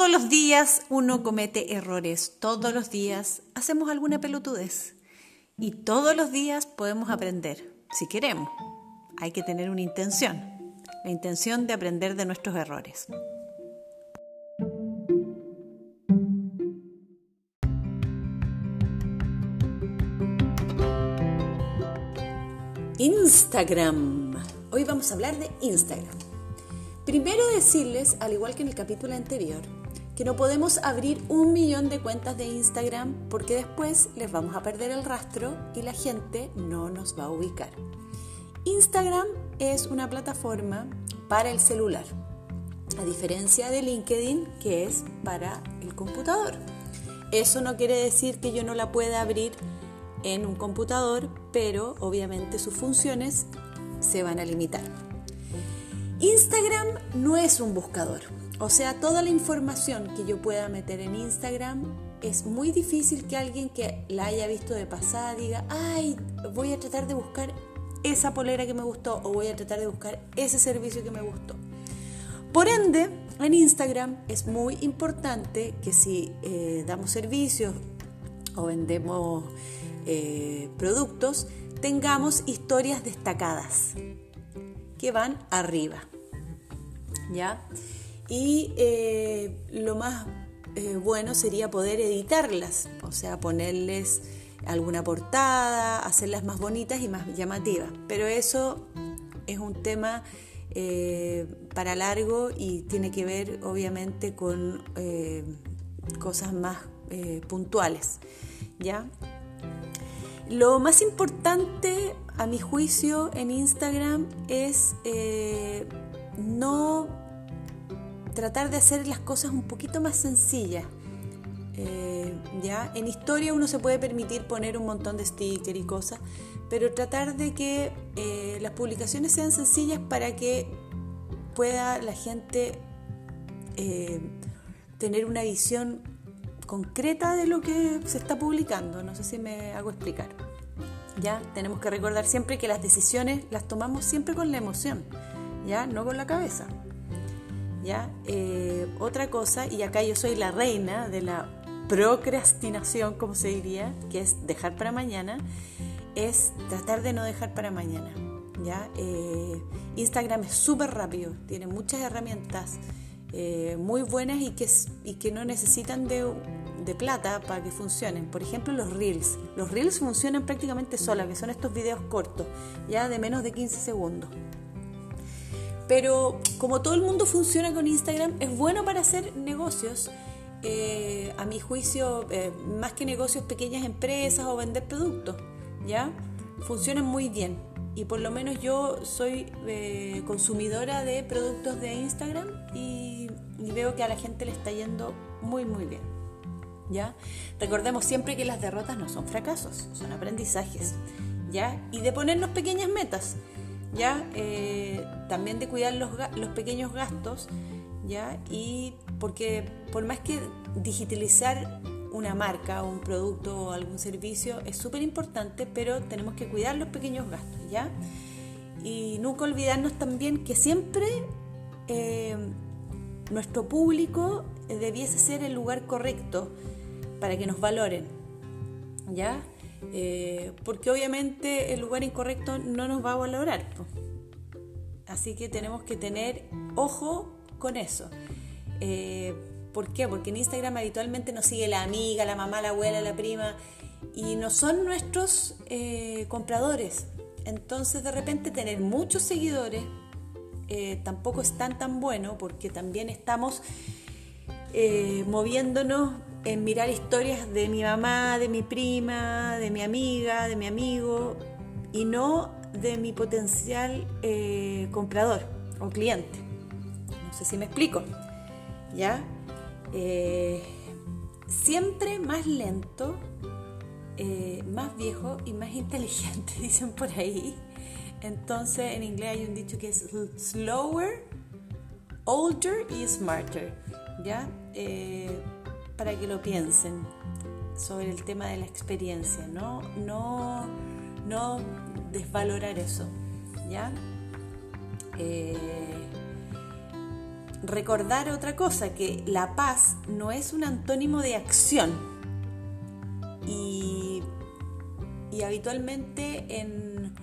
Todos los días uno comete errores, todos los días hacemos alguna pelotudez y todos los días podemos aprender, si queremos. Hay que tener una intención, la intención de aprender de nuestros errores. Instagram. Hoy vamos a hablar de Instagram. Primero decirles, al igual que en el capítulo anterior, que no podemos abrir un millón de cuentas de Instagram porque después les vamos a perder el rastro y la gente no nos va a ubicar. Instagram es una plataforma para el celular, a diferencia de LinkedIn que es para el computador. Eso no quiere decir que yo no la pueda abrir en un computador, pero obviamente sus funciones se van a limitar. Instagram no es un buscador, o sea, toda la información que yo pueda meter en Instagram es muy difícil que alguien que la haya visto de pasada diga, ay, voy a tratar de buscar esa polera que me gustó o voy a tratar de buscar ese servicio que me gustó. Por ende, en Instagram es muy importante que si eh, damos servicios o vendemos eh, productos, tengamos historias destacadas que van arriba. ¿Ya? Y eh, lo más eh, bueno sería poder editarlas, o sea, ponerles alguna portada, hacerlas más bonitas y más llamativas. Pero eso es un tema para largo y tiene que ver obviamente con cosas más puntuales. ¿Ya? Lo más importante, a mi juicio, en Instagram es eh, no tratar de hacer las cosas un poquito más sencillas. Eh, ¿ya? En historia uno se puede permitir poner un montón de stickers y cosas, pero tratar de que eh, las publicaciones sean sencillas para que pueda la gente tener una visión concreta de lo que se está publicando. No sé si me hago explicar. Ya tenemos que recordar siempre que las decisiones las tomamos siempre con la emoción, ya no con la cabeza. Ya eh, otra cosa y acá yo soy la reina de la procrastinación, como se diría, que es dejar para mañana, es tratar de no dejar para mañana. ¿ya? Eh, Instagram es súper rápido, tiene muchas herramientas eh, muy buenas y que, y que no necesitan de de plata para que funcionen. Por ejemplo, los reels. Los reels funcionan prácticamente sola, que son estos videos cortos, ya de menos de 15 segundos. Pero como todo el mundo funciona con Instagram, es bueno para hacer negocios. Eh, a mi juicio, eh, más que negocios, pequeñas empresas o vender productos, ¿ya? Funcionan muy bien. Y por lo menos yo soy eh, consumidora de productos de Instagram y veo que a la gente le está yendo muy, muy bien. ¿ya? Recordemos siempre que las derrotas no son fracasos, son aprendizajes, ¿ya? Y de ponernos pequeñas metas, ¿ya? Eh, también de cuidar los, los pequeños gastos, ¿ya? Y porque por más que digitalizar una marca o un producto o algún servicio es súper importante, pero tenemos que cuidar los pequeños gastos, ¿ya? Y nunca olvidarnos también que siempre eh, nuestro público debiese ser el lugar correcto para que nos valoren, ¿ya? Eh, porque obviamente el lugar incorrecto no nos va a valorar. Así que tenemos que tener ojo con eso. Eh, ¿Por qué? Porque en Instagram habitualmente nos sigue la amiga, la mamá, la abuela, la prima, y no son nuestros eh, compradores. Entonces de repente tener muchos seguidores tampoco es tan tan bueno porque también estamos moviéndonos en mirar historias de mi mamá, de mi prima, de mi amiga, de mi amigo y no de mi potencial eh, comprador o cliente. No sé si me explico. ¿Ya? Eh, siempre más lento, eh, más viejo y más inteligente, dicen por ahí. Entonces en inglés hay un dicho que es slower, older y smarter. ¿Ya? Para que lo piensen sobre el tema de la experiencia, no, no, no desvalorar eso, ¿ya? Eh, recordar otra cosa, que la paz no es un antónimo de acción. Y, habitualmente en,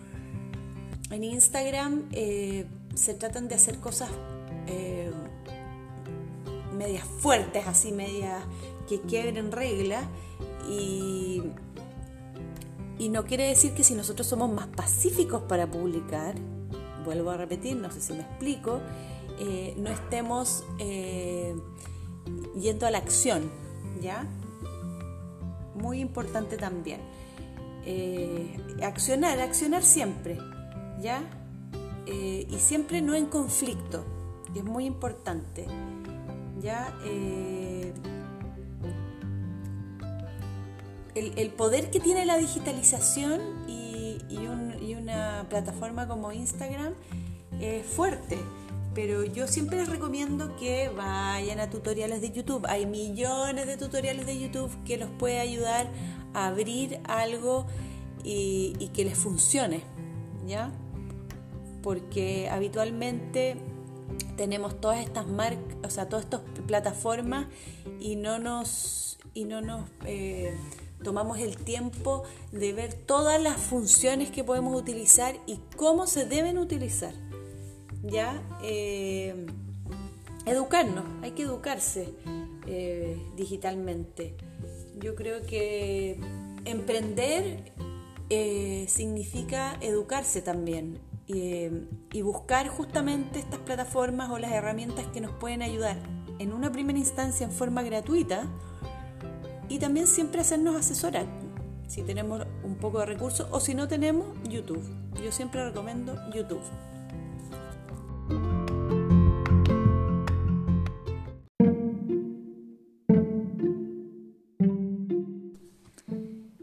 en Instagram eh, se tratan de hacer cosas eh, medias fuertes, así medias que quiebren reglas. Y, y no quiere decir que si nosotros somos más pacíficos para publicar, vuelvo a repetir, no sé si me explico, eh, no estemos eh, yendo a la acción, ¿ya? Muy importante también. Eh, accionar, accionar siempre, ¿ya? y siempre no en conflicto, es muy importante, ¿ya? El, poder que tiene la digitalización y, y una plataforma como Instagram es fuerte pero yo siempre les recomiendo que vayan a tutoriales de YouTube. Hay millones de tutoriales de YouTube que los puede ayudar a abrir algo y, que les funcione, ¿ya? Porque habitualmente tenemos todas estas marcas, o sea, todas estas plataformas y no nos, y no nos eh, tomamos el tiempo de ver todas las funciones que podemos utilizar y cómo se deben utilizar. ¿ya? Eh, educarnos, hay que educarse eh, digitalmente. Yo creo que emprender significa educarse también y buscar justamente estas plataformas o las herramientas que nos pueden ayudar en una primera instancia en forma gratuita y también siempre hacernos asesorar si tenemos un poco de recursos o si no tenemos YouTube. Yo siempre recomiendo YouTube.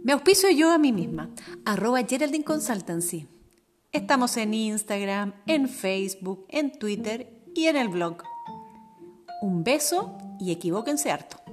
Me auspicio yo a mí misma, arroba Geraldine Consultancy. Estamos en Instagram, en Facebook, en Twitter y en el blog. Un beso y equivóquense harto.